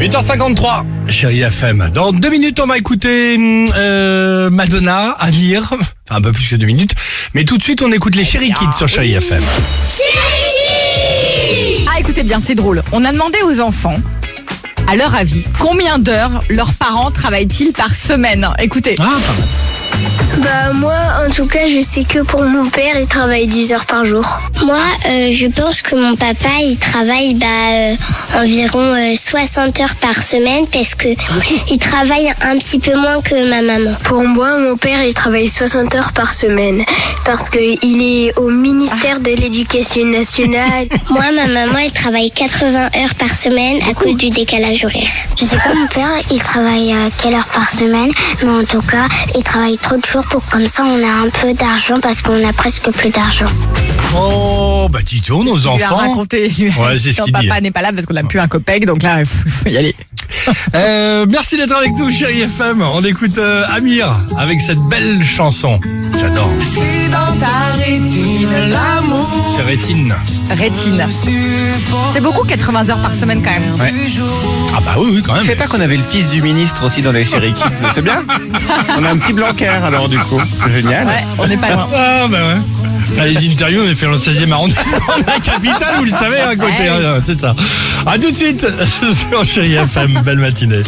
8h53, chérie FM. Dans deux minutes, on va écouter euh, Madonna, Amir. Enfin, un peu plus que deux minutes. Mais tout de suite, on écoute les Chéri Kids sur chérie FM. Ah, écoutez bien, c'est drôle. On a demandé aux enfants, à leur avis, combien d'heures leurs parents travaillent-ils par semaine? Écoutez, Ah, pas mal. Bah moi en tout cas je sais que pour mon père il travaille 10 heures par jour. Moi euh, je pense que mon papa il travaille bah, euh, environ euh, 60 heures par semaine parce que il travaille un petit peu moins que ma maman. Pour moi mon père il travaille 60 heures par semaine parce que il est au ministère de l'éducation nationale. moi ma maman elle travaille 80 heures par semaine à cause du décalage horaire. Je sais pas mon père il travaille euh, quelle heure par semaine mais en tout cas il travaille trop de jours pour comme ça on a un peu d'argent parce qu'on a presque plus d'argent. Oh, bah dis donc, nos il lui a enfants. raconté. Ouais, c'est ce Ton qu'il dit. papa n'est pas là parce qu'on n'a plus un copec, donc là, il faut, y aller. Euh, merci d'être avec nous, chérie FM. On écoute euh, Amir avec cette belle chanson. J'adore. C'est Rétine. Rétine. C'est beaucoup 80 heures par semaine quand même. Ouais. Ah bah oui, oui, quand même. Je savais pas qu'on avait le fils du ministre aussi dans les Chéri Kids. C'est bien. On a un petit Blanquer alors du coup. C'est génial. Ouais, on n'est pas loin. Ah bah ouais. Ah, les interviews, on est fait dans le 16e arrondissement de la capitale, vous le savez, à côté, Ouais. hein, c'est ça. À tout de suite sur Chérie FM, belle matinée.